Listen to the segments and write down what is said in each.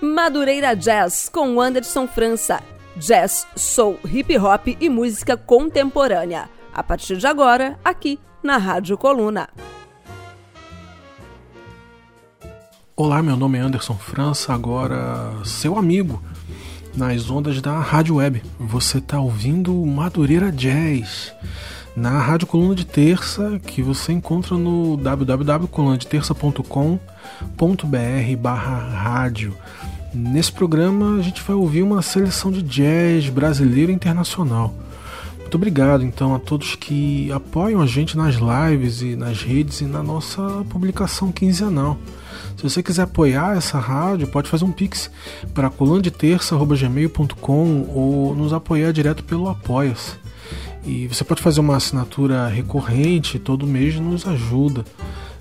Madureira Jazz com Anderson França. Jazz, soul, hip hop e música contemporânea. A partir de agora, aqui na Rádio Coluna. Olá, meu nome é Anderson França, agora seu amigo nas ondas da Rádio Web. Você está ouvindo Madureira Jazz na Rádio Coluna de Terça, que você encontra no www.colunadeterça.com.br barra rádio. Nesse programa a gente vai ouvir uma seleção de jazz brasileiro e internacional. Muito obrigado então a todos que apoiam a gente nas lives e nas redes e na nossa publicação quinzenal. Se você quiser apoiar essa rádio, pode fazer um pix para colandeterça.gmail.com ou nos apoiar direto pelo Apoia-se. E você pode fazer uma assinatura recorrente, todo mês nos ajuda.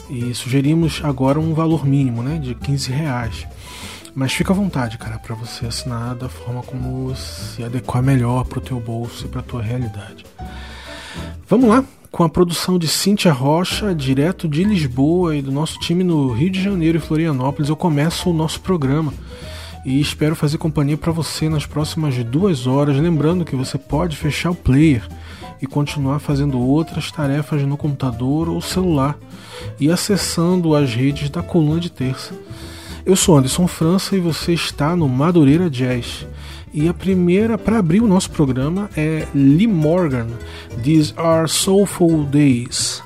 E sugerimos agora um valor mínimo, né, de 15 reais. Mas fica à vontade, cara, para você assinar da forma como se adequar melhor para o teu bolso e para a tua realidade. Vamos lá, com a produção de Cíntia Rocha, direto de Lisboa e do nosso time no Rio de Janeiro e Florianópolis, eu começo o nosso programa e espero fazer companhia para você nas próximas duas horas. Lembrando que você pode fechar o player e continuar fazendo outras tarefas no computador ou celular e acessando as redes da Coluna de Terça. Eu sou Anderson França e você está no Madureira Jazz. E a primeira para abrir o nosso programa é Lee Morgan, These Are Soulful Days.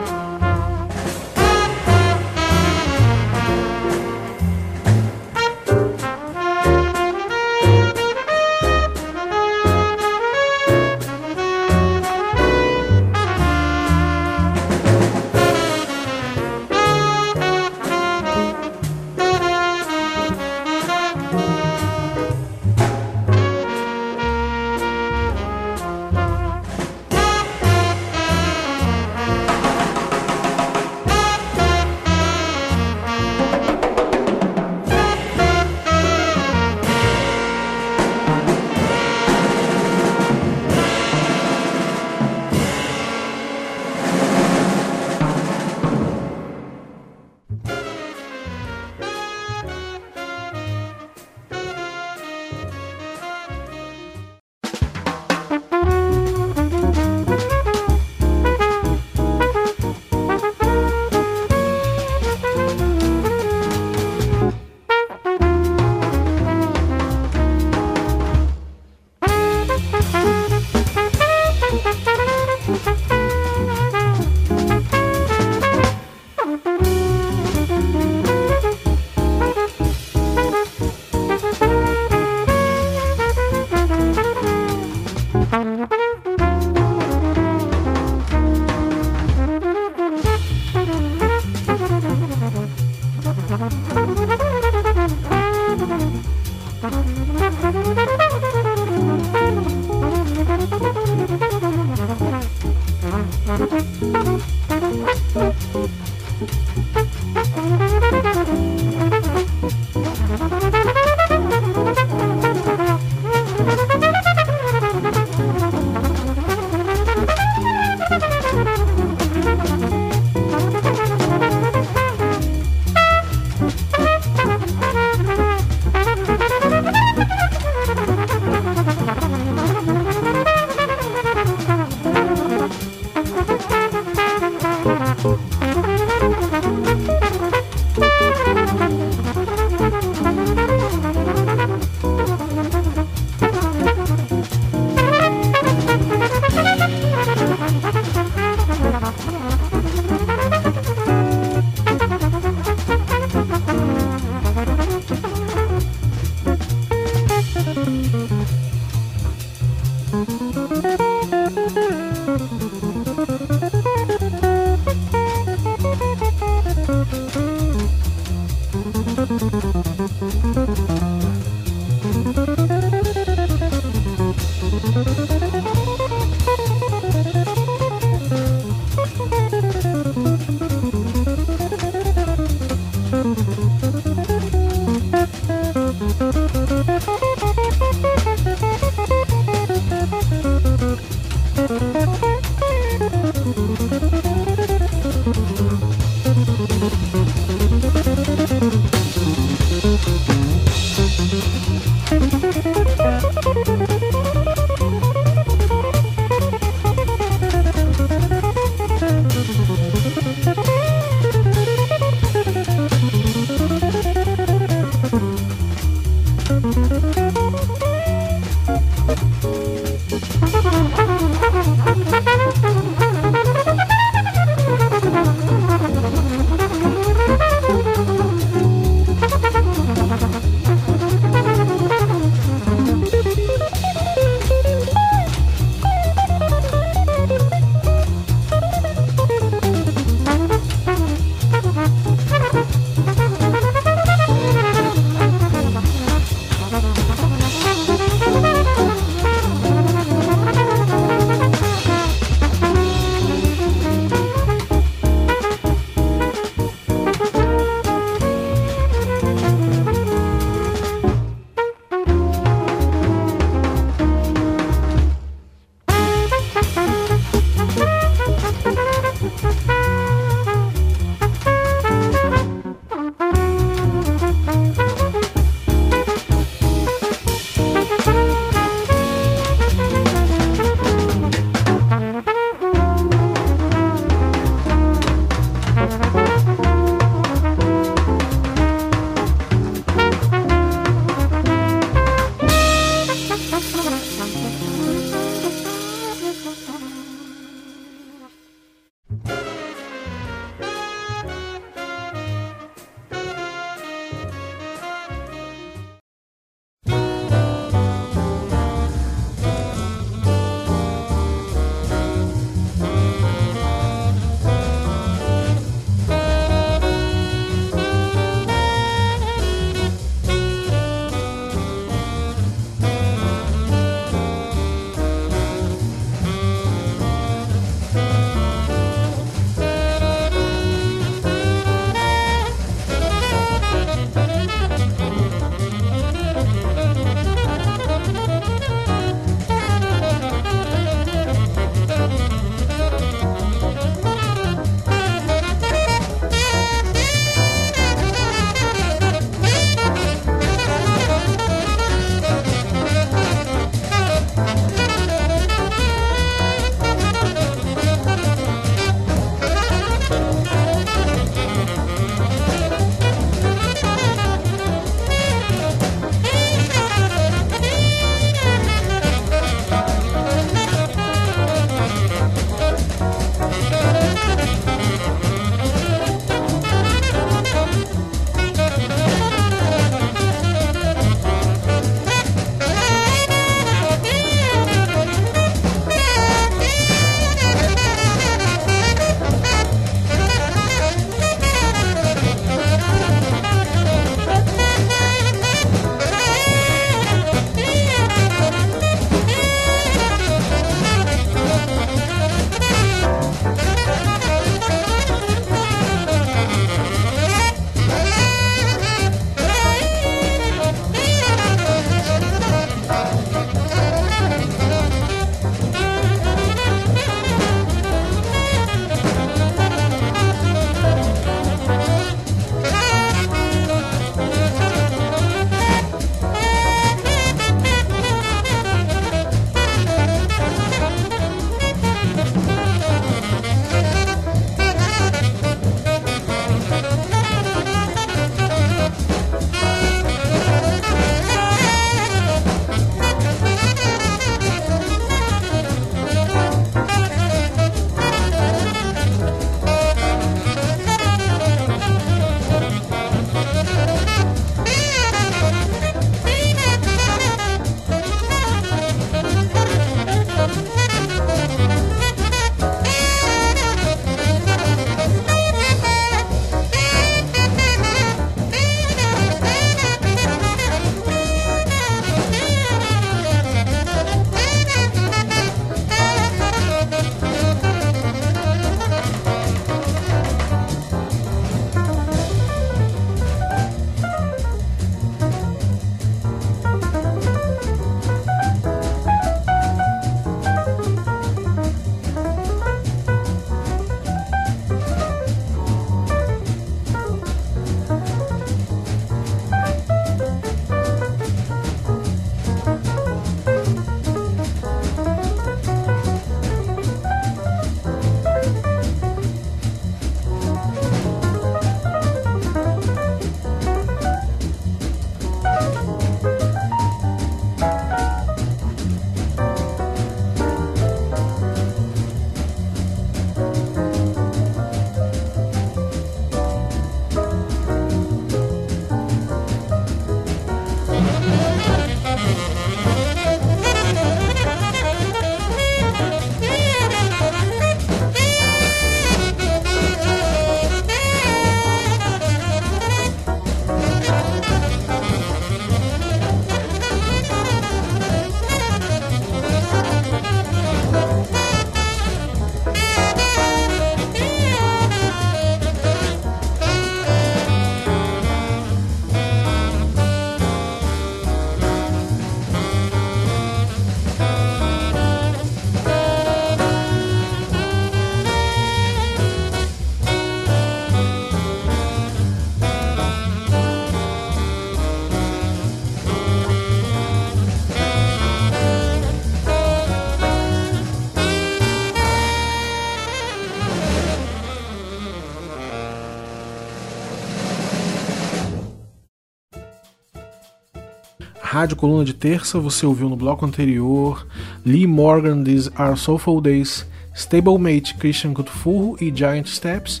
Rádio Coluna de Terça, você ouviu no bloco anterior Lee Morgan, These Are Soulful Days, Stablemate, Christian Cutfurro e Giant Steps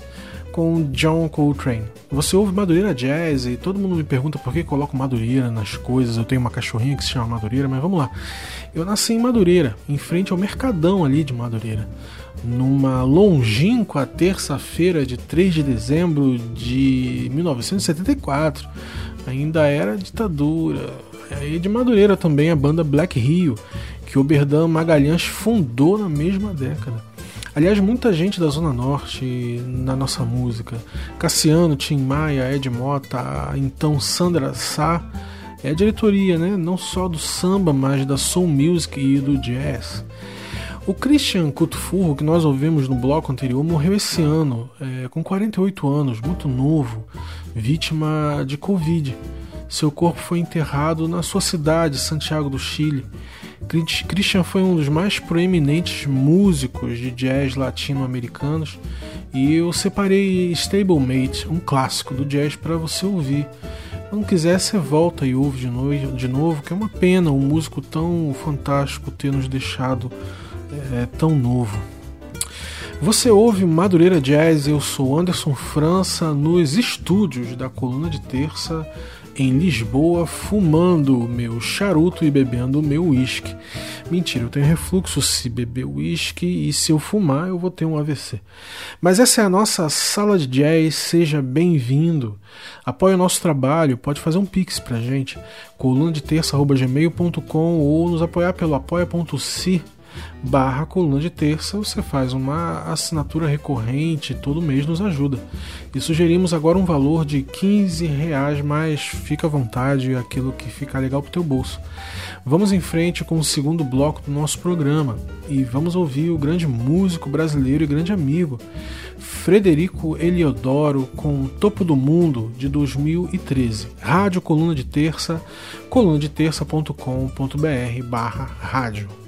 com John Coltrane. Você ouve Madureira Jazz e todo mundo me pergunta por que coloco Madureira nas coisas. Eu tenho uma cachorrinha que se chama Madureira, mas vamos lá. Eu nasci em Madureira, em frente ao Mercadão ali de Madureira. Numa longínqua terça-feira de 3 de dezembro de 1974. Ainda era ditadura. E de Madureira também a banda Black Rio, que Oberdan Magalhães fundou na mesma década. Aliás, muita gente da Zona Norte na nossa música. Cassiano, Tim Maia, Ed Mota, então Sandra Sá. É a diretoria, né? Não só do samba, mas da soul music e do jazz. O Christian Cutfurro, que nós ouvimos no bloco anterior, morreu esse ano, é, com 48 anos, muito novo, vítima de Covid. Seu corpo foi enterrado na sua cidade, Santiago do Chile. Christian foi um dos mais proeminentes músicos de jazz latino-americanos e eu separei Stablemate, um clássico do jazz, para você ouvir. Não quiser, você volta e ouve de novo, de novo, que é uma pena um músico tão fantástico ter nos deixado é, tão novo. Você ouve Madureira Jazz, eu sou Anderson França, nos estúdios da Coluna de Terça em Lisboa fumando meu charuto e bebendo meu uísque. Mentira, eu tenho refluxo se beber uísque e se eu fumar eu vou ter um AVC. Mas essa é a nossa sala de jazz, seja bem-vindo. Apoie o nosso trabalho, pode fazer um pix pra gente, coluna de terça.gmail.com ou nos apoiar pelo apoia.se barra coluna de terça, você faz uma assinatura recorrente, todo mês nos ajuda. E sugerimos agora um valor de 15 reais, mas fica à vontade, aquilo que fica legal pro teu bolso. Vamos em frente com o segundo bloco do nosso programa e vamos ouvir o grande músico brasileiro e grande amigo, Frederico Eliodoro, com Topo do Mundo de 2013. Rádio Coluna de Terça, colunadeterça.com.br barra rádio.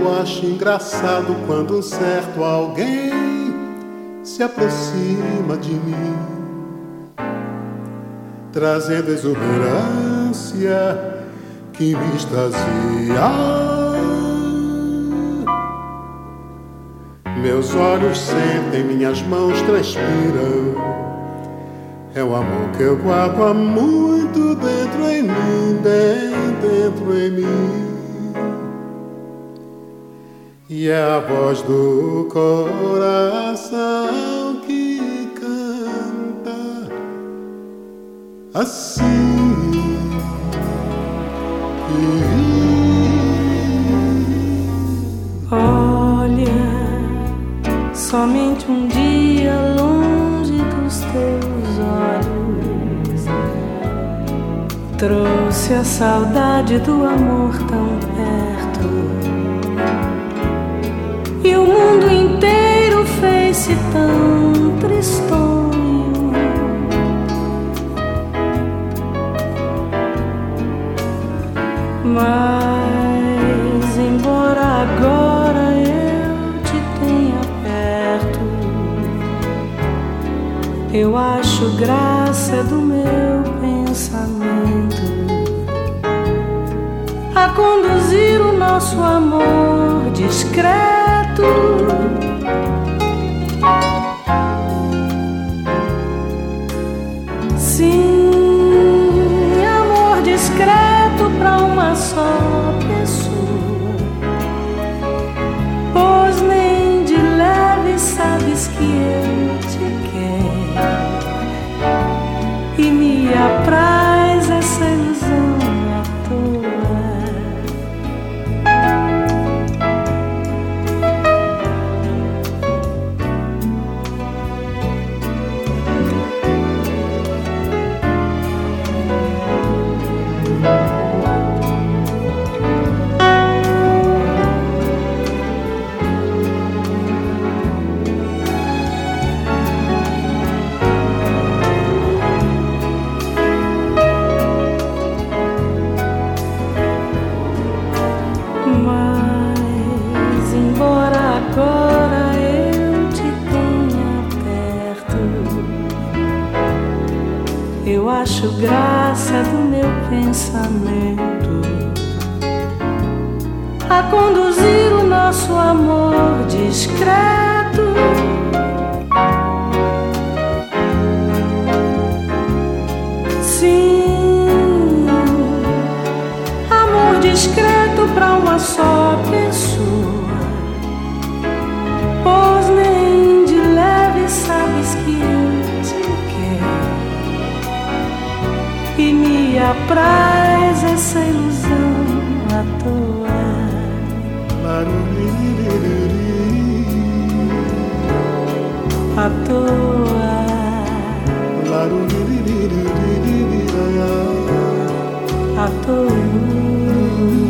Eu acho engraçado quando um certo alguém se aproxima de mim, trazendo exuberância que me extasia. Meus olhos sentem, minhas mãos transpiram. É o amor que eu guardo há muito dentro em mim, dentro em mim. E é a voz do coração que canta assim. Olha, somente um dia longe dos teus olhos trouxe a saudade do amor tão perto. Fez-se tão tristonho. Mas, embora agora eu te tenha perto, eu acho graça do meu pensamento a conduzir o nosso amor discreto. fear. Apraz essa ilusão à toa. À toa, à toa.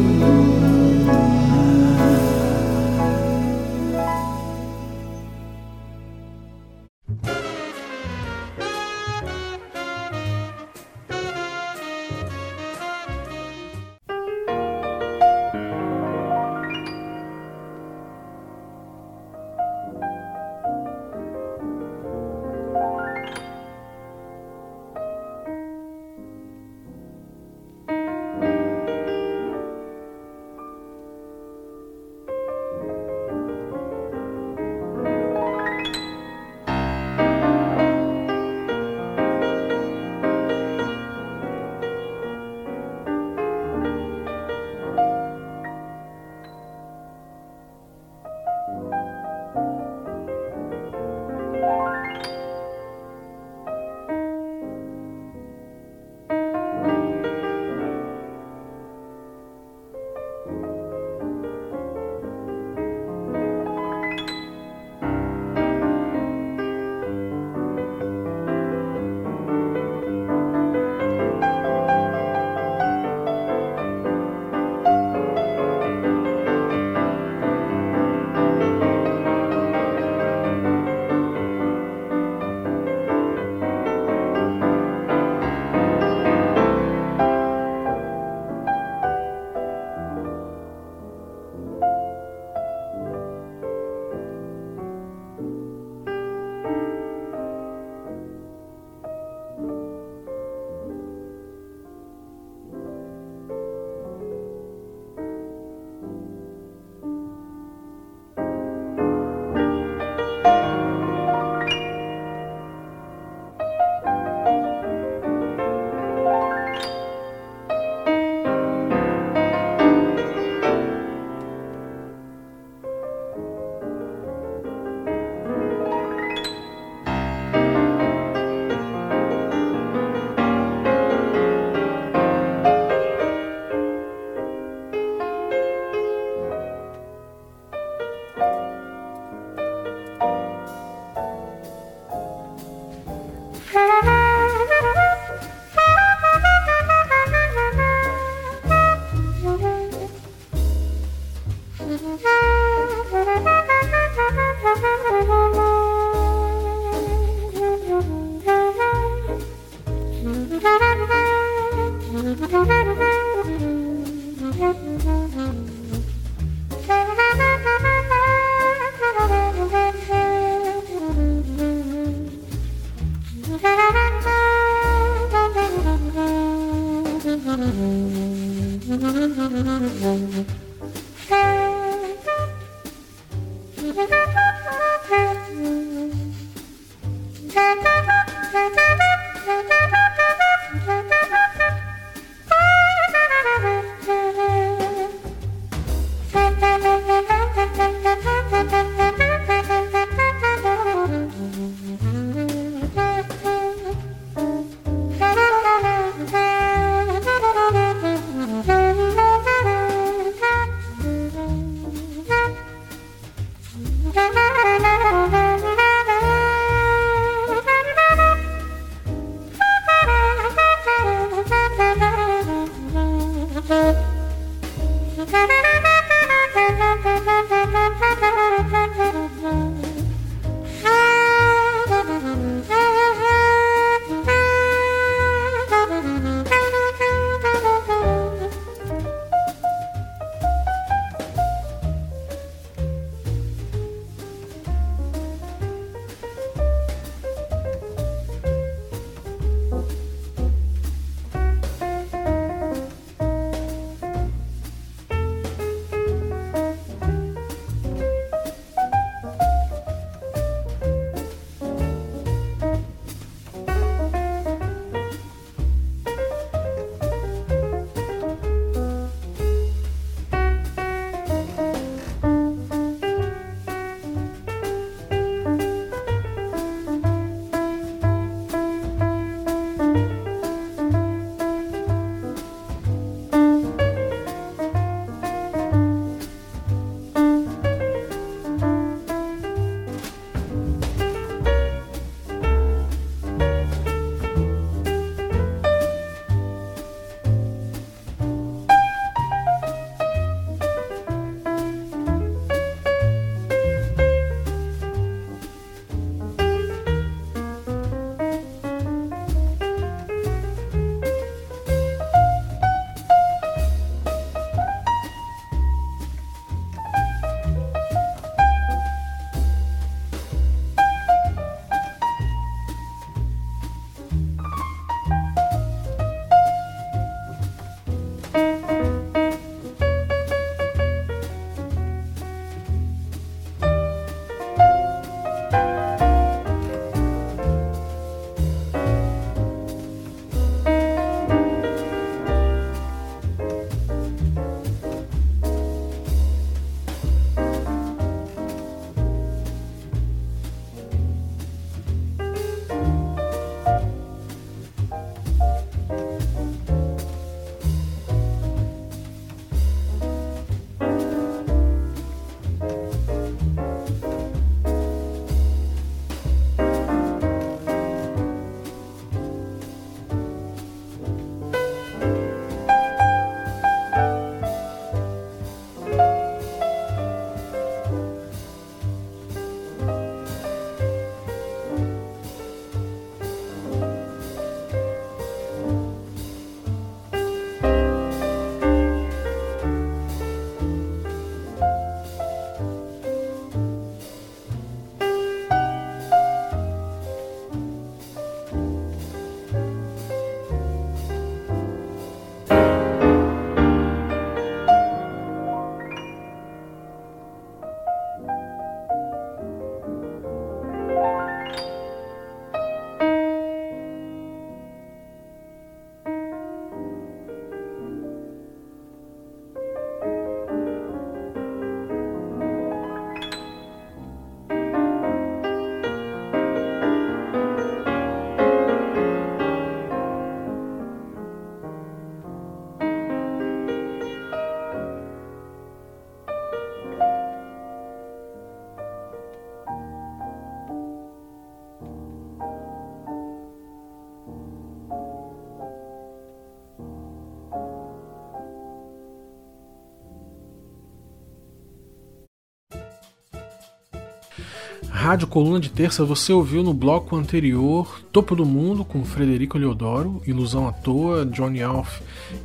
Rádio Coluna de Terça, você ouviu no bloco anterior Topo do Mundo com Frederico Leodoro, Ilusão à Toa, Johnny Alf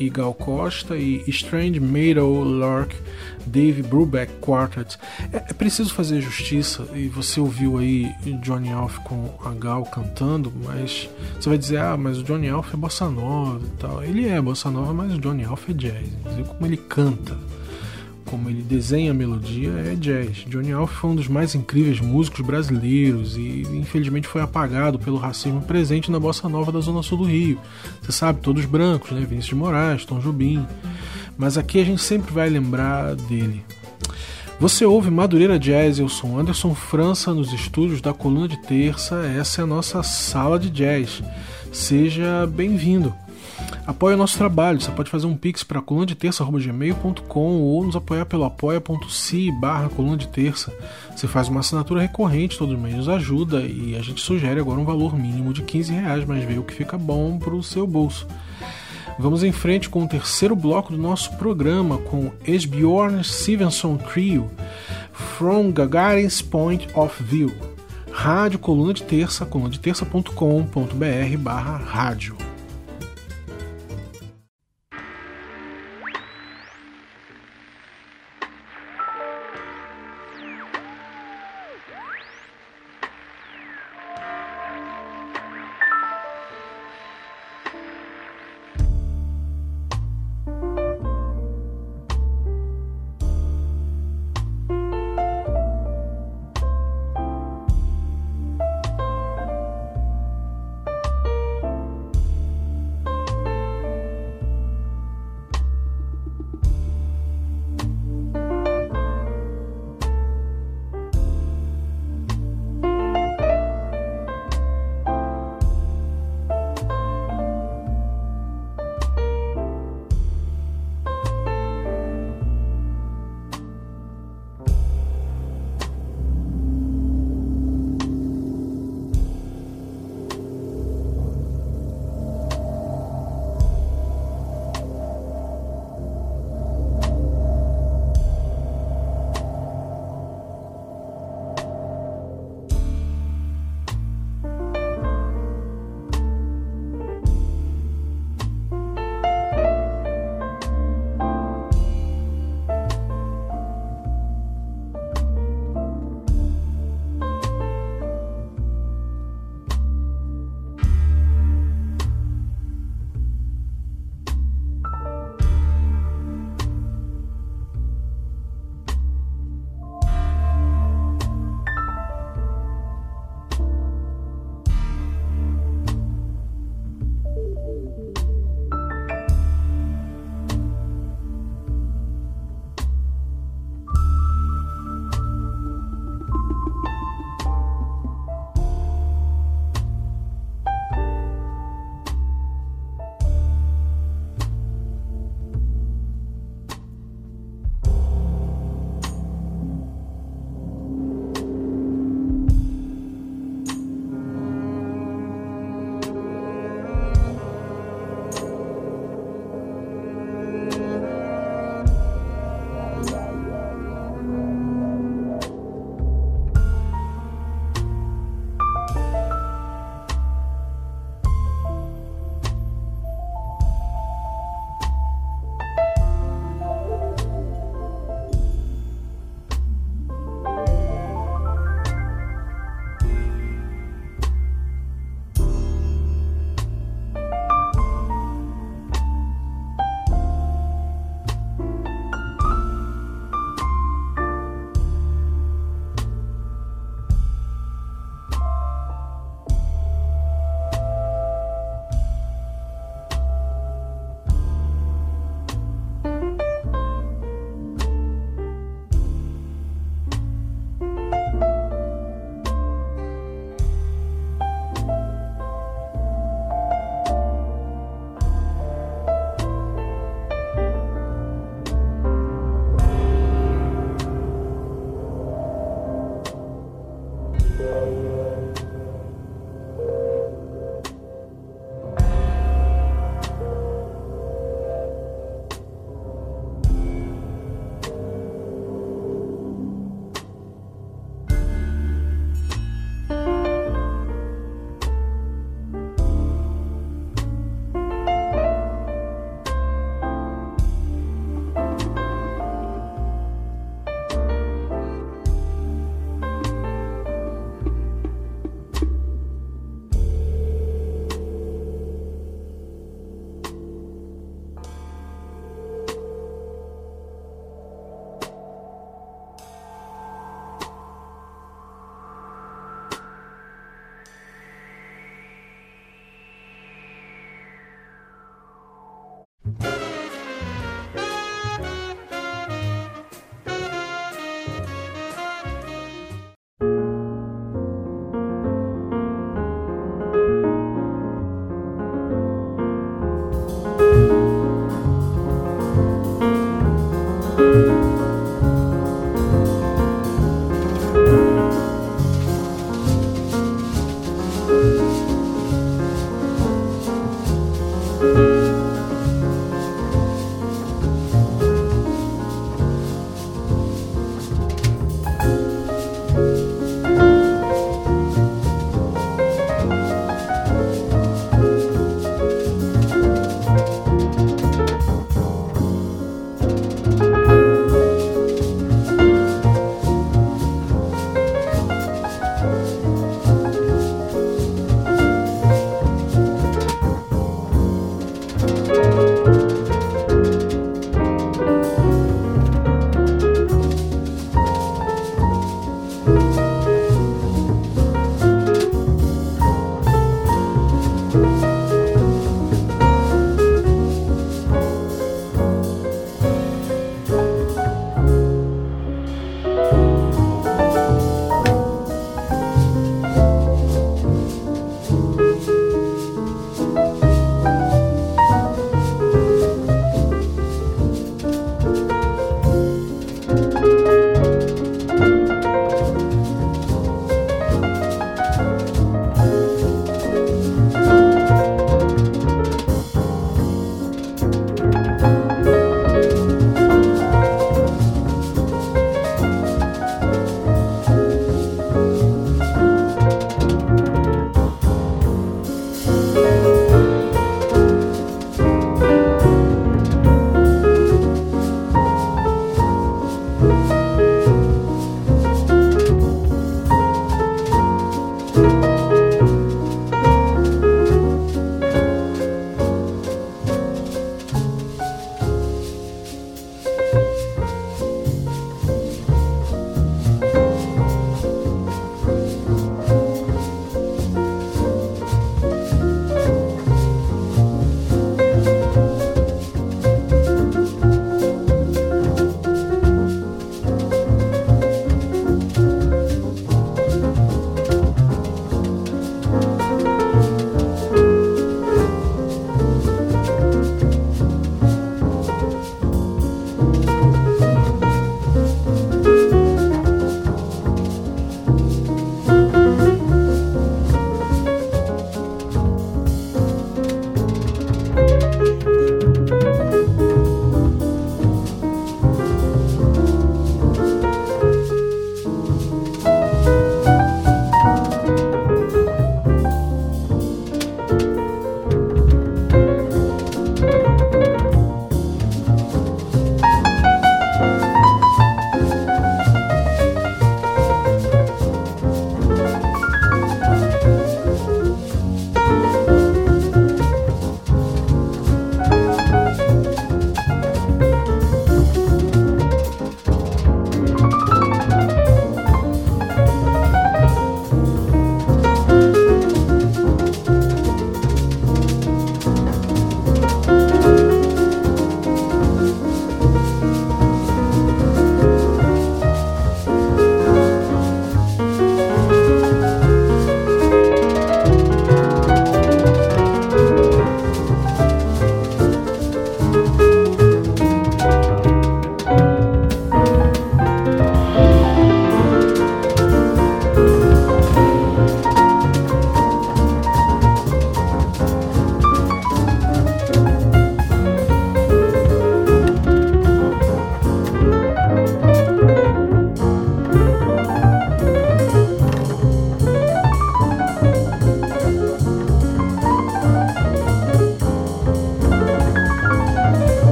e Gal Costa e Strange Meadow Lark, Dave Brubeck Quartet. É, é, preciso fazer justiça e você ouviu aí Johnny Alf com a Gal cantando, mas você vai dizer, ah, mas o Johnny Alf é bossa nova e tal. Ele é bossa nova, mas o Johnny Alf é jazz. Dizer como ele canta como ele desenha a melodia, é jazz. Johnny Alf foi um dos mais incríveis músicos brasileiros e infelizmente foi apagado pelo racismo presente na bossa nova da zona sul do Rio. Você sabe, todos brancos, né? Vinícius de Moraes, Tom Jobim. Mas aqui a gente sempre vai lembrar dele. Você ouve Madureira Jazz, eu sou Anderson França nos estúdios da Coluna de Terça. Essa é a nossa sala de jazz. Seja bem-vindo. Apoie o nosso trabalho. Você pode fazer um pix para coluna de terça.gmail.com ou nos apoiar pelo apoia.se barra coluna de terça. Você faz uma assinatura recorrente todo mês, nos ajuda e a gente sugere agora um valor mínimo de 15 reais, mas vê o que fica bom para o seu bolso. Vamos em frente com o terceiro bloco do nosso programa com Esbjorn Stevenson Trio, From Gagarin's Point of View. Rádio Coluna de Terça, coluna de terça.com.br barra rádio.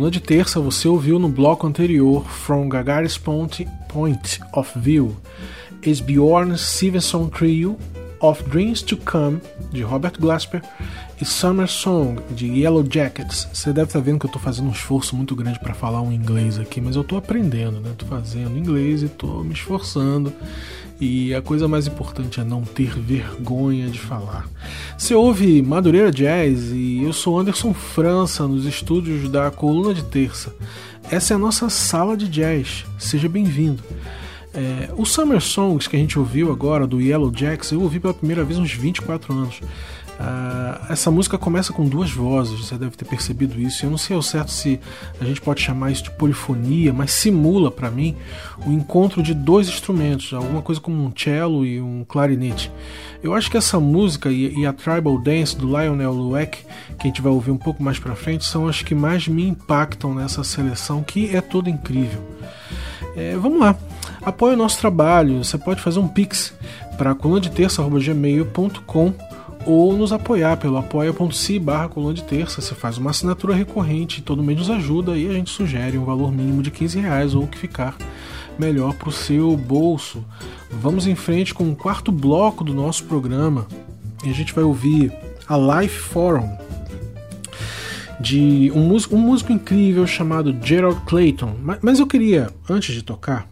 Coluna de Terça, você ouviu no bloco anterior From Gagaris Point, Point of View, Esbjorn Stevenson Trio, Of Dreams to Come, de Robert Glasper, e Summer Song, de Yellow Jackets. Você deve estar vendo que eu estou fazendo um esforço muito grande para falar um inglês aqui, mas eu estou aprendendo, né? Estou fazendo inglês e estou me esforçando. E a coisa mais importante é não ter vergonha de falar. Você ouve Madureira Jazz e eu sou Anderson França nos estúdios da Coluna de Terça. Essa é a nossa sala de jazz. Seja bem-vindo. É, o Summer Songs que a gente ouviu agora, do Yellow Jacks, eu ouvi pela primeira vez uns 24 anos. Uh, essa música começa com duas vozes, você deve ter percebido isso. Eu não sei ao certo se a gente pode chamar isso de polifonia, mas simula para mim o encontro de dois instrumentos, alguma coisa como um cello e um clarinete. Eu acho que essa música e, e a Tribal Dance do Lionel Lueck, que a gente vai ouvir um pouco mais para frente, são as que mais me impactam nessa seleção, que é toda incrível. É, vamos lá, apoie o nosso trabalho. Você pode fazer um pix para colunadeterça.gmail.com ou nos apoiar pelo apoia.se barra coluna de terça. Você faz uma assinatura recorrente, todo mês nos ajuda e a gente sugere um valor mínimo de 15 reais ou o que ficar melhor para o seu bolso. Vamos em frente com o quarto bloco do nosso programa e a gente vai ouvir a Life Forum de um músico, um músico incrível chamado Gerald Clayton. Mas eu queria, antes de tocar,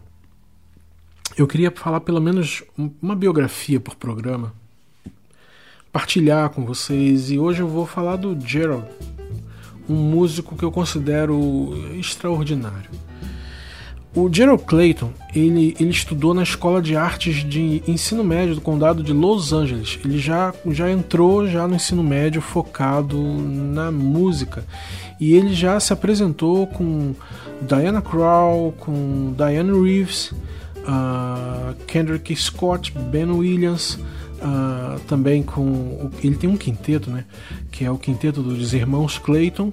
eu queria falar pelo menos uma biografia por programa partilhar com vocês e hoje eu vou falar do Gerald, um músico que eu considero extraordinário. O Gerald Clayton, ele, ele estudou na Escola de Artes de Ensino Médio do Condado de Los Angeles. Ele já, já entrou já no ensino médio focado na música. E ele já se apresentou com Diana Krall, com Diane Reeves, uh, Kendrick Scott, Ben Williams, uh, também com. Ele tem um quinteto, né? Que é o quinteto dos irmãos Clayton,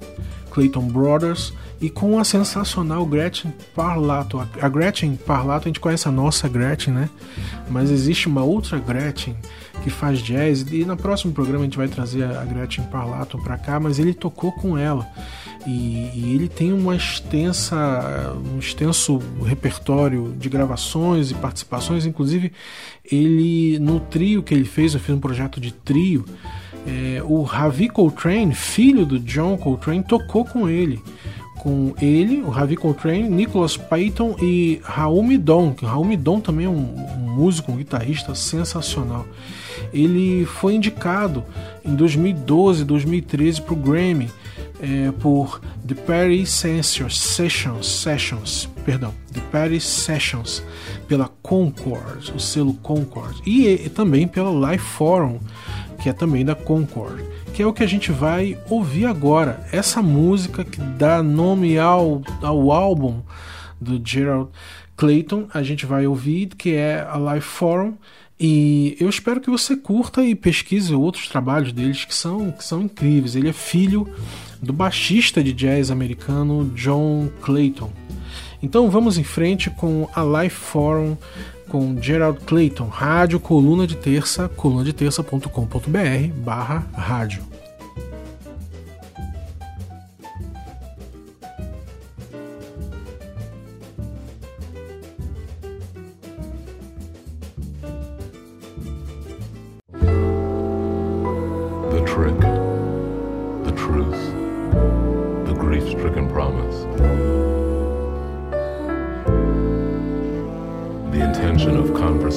Clayton Brothers, e com a sensacional Gretchen Parlato. A Gretchen Parlato, a gente conhece a nossa Gretchen, né? Mas existe uma outra Gretchen que faz jazz, e no próximo programa a gente vai trazer a Gretchen Parlato para cá, mas ele tocou com ela. E, e, ele tem uma extensa, um extenso repertório de gravações e participações. Inclusive, ele no trio que ele fez, eu fiz um projeto de trio. É, o Ravi Coltrane, filho do John Coltrane, tocou com ele. Com ele, o Ravi Coltrane, Nicholas Payton e Raul Midon. Raul Midon também é um, um músico, um guitarrista sensacional. Ele foi indicado em 2012, 2013 para o Grammy é, por The Paris Sessions, Sessions, perdão, The Paris Sessions, pela Concord, o selo Concord, e, e também pela Life Forum, que é também da Concord, que é o que a gente vai ouvir agora. Essa música que dá nome ao, ao álbum do Gerald Clayton, a gente vai ouvir, que é a Life Forum. E eu espero que você curta e pesquise outros trabalhos deles que são, que são incríveis. Ele é filho do baixista de jazz americano John Clayton. Então vamos em frente com a Life Forum com Gerald Clayton, rádio coluna de terça, colunadeterça.com.br barra rádio.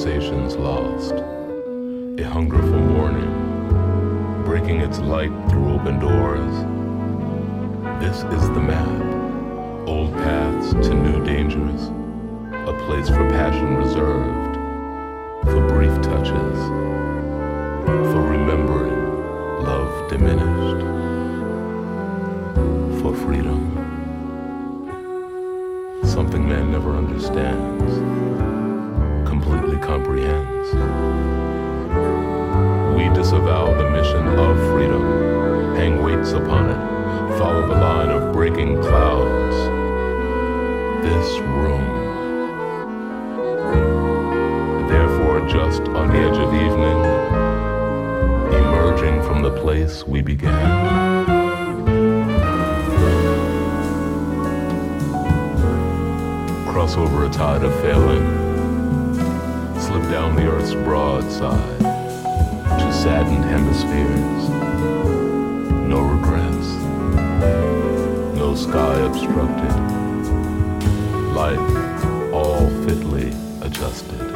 Conversations lost. A hunger for morning, breaking its light through open doors. This is the map. Old paths to new dangers. A place for passion reserved. For brief touches. For remembering love diminished. Freedom. Something man never understands completely comprehends. We disavow the mission of freedom, hang weights upon it, follow the line of breaking clouds. This room. Therefore, just on the edge of evening, emerging from the place we began. Over a tide of failing, slip down the earth's broad side to saddened hemispheres. No regrets, no sky obstructed, life all fitly adjusted.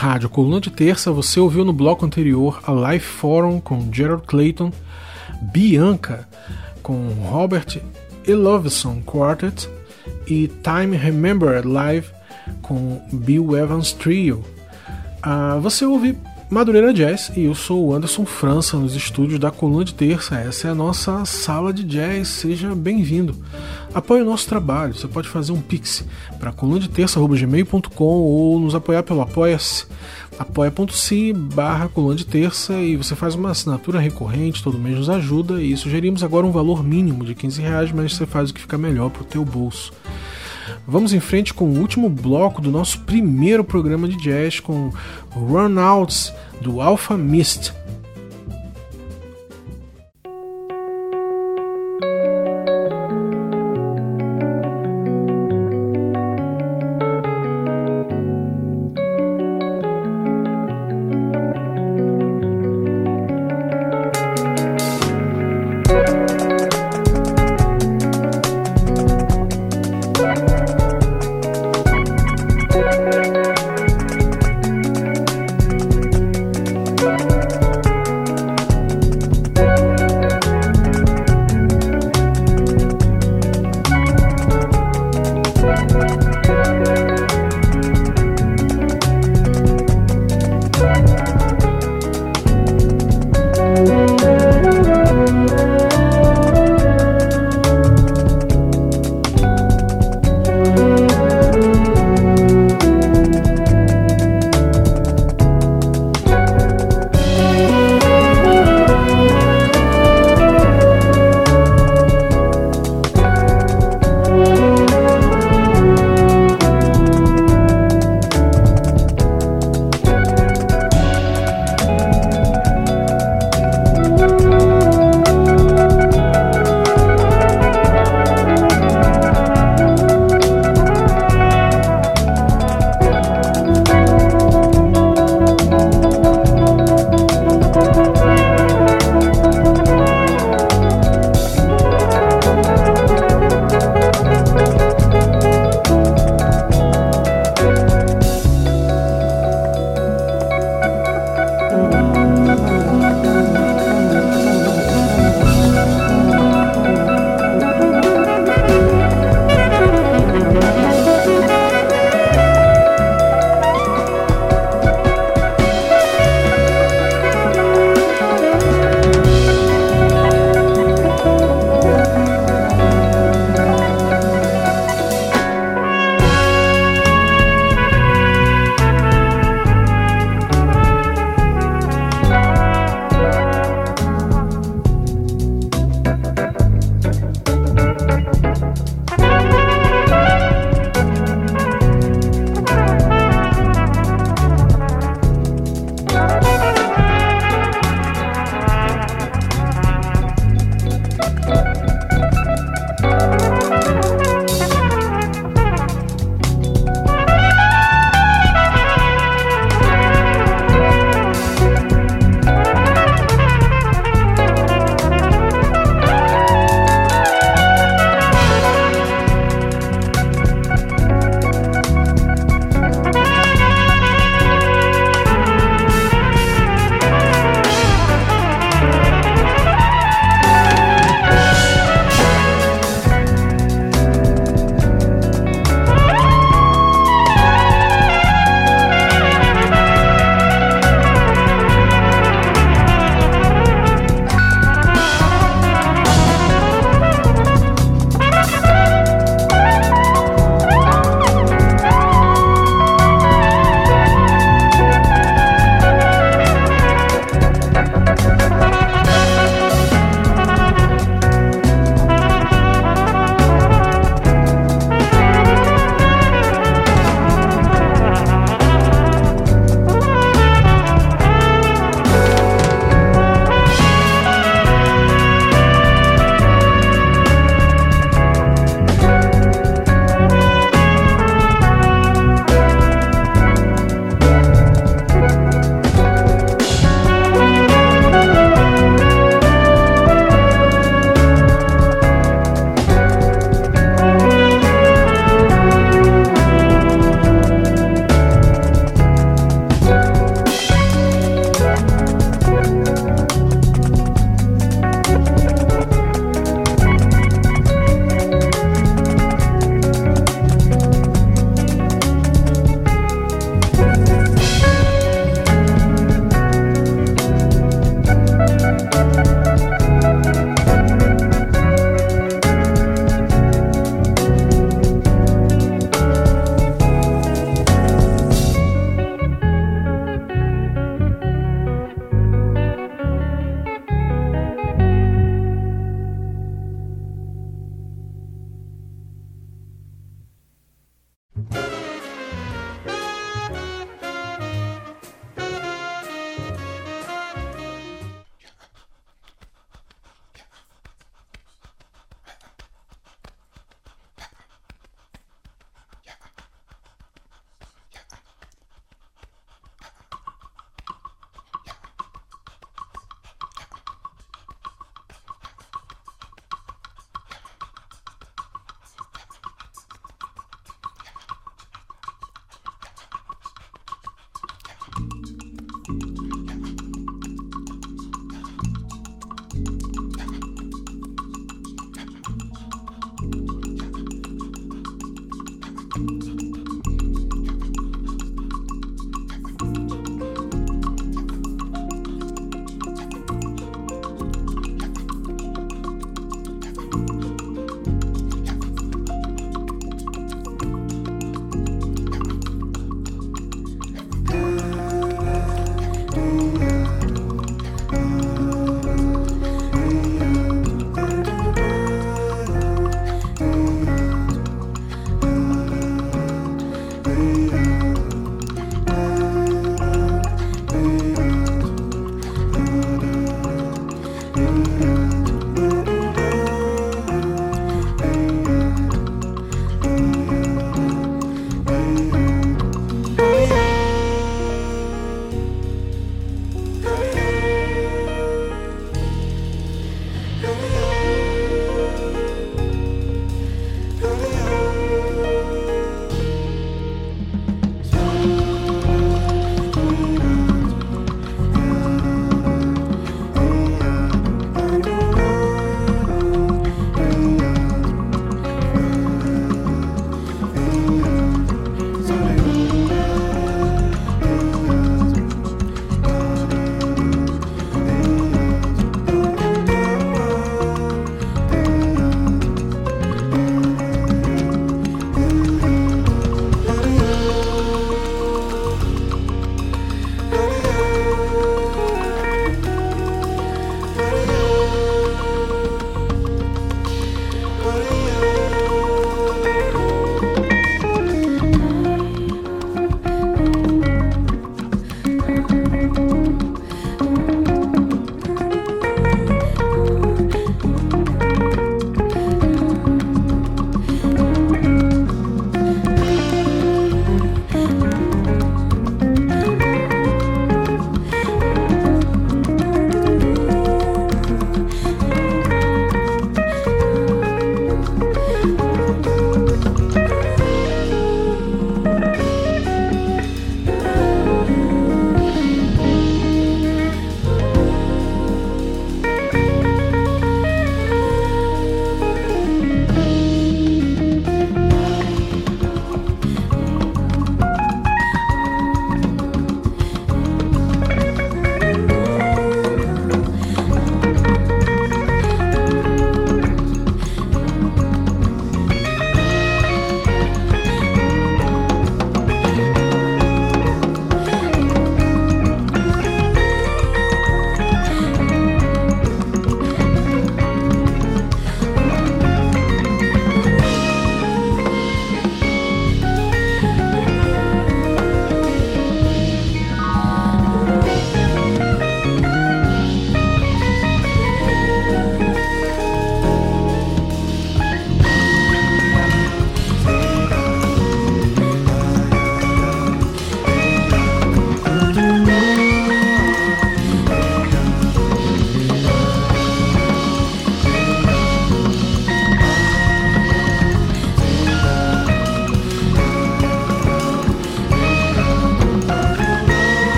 Rádio Coluna de Terça, você ouviu no bloco anterior a Live Forum com Gerald Clayton, Bianca com Robert Elovison Quartet e Time Remembered Live com Bill Evans Trio. Uh, você ouve Madureira Jazz e eu sou o Anderson França nos estúdios da Coluna de Terça. Essa é a nossa sala de jazz. Seja bem-vindo. Apoie o nosso trabalho. Você pode fazer um pix para colunadeterça.gmail.com ou nos apoiar pelo apoia-se apoia.se barra coluna de terça e você faz uma assinatura recorrente, todo mês nos ajuda e sugerimos agora um valor mínimo de 15 reais, mas você faz o que fica melhor para o teu bolso. Vamos em frente com o último bloco do nosso primeiro programa de jazz com Runouts do Alpha Mist.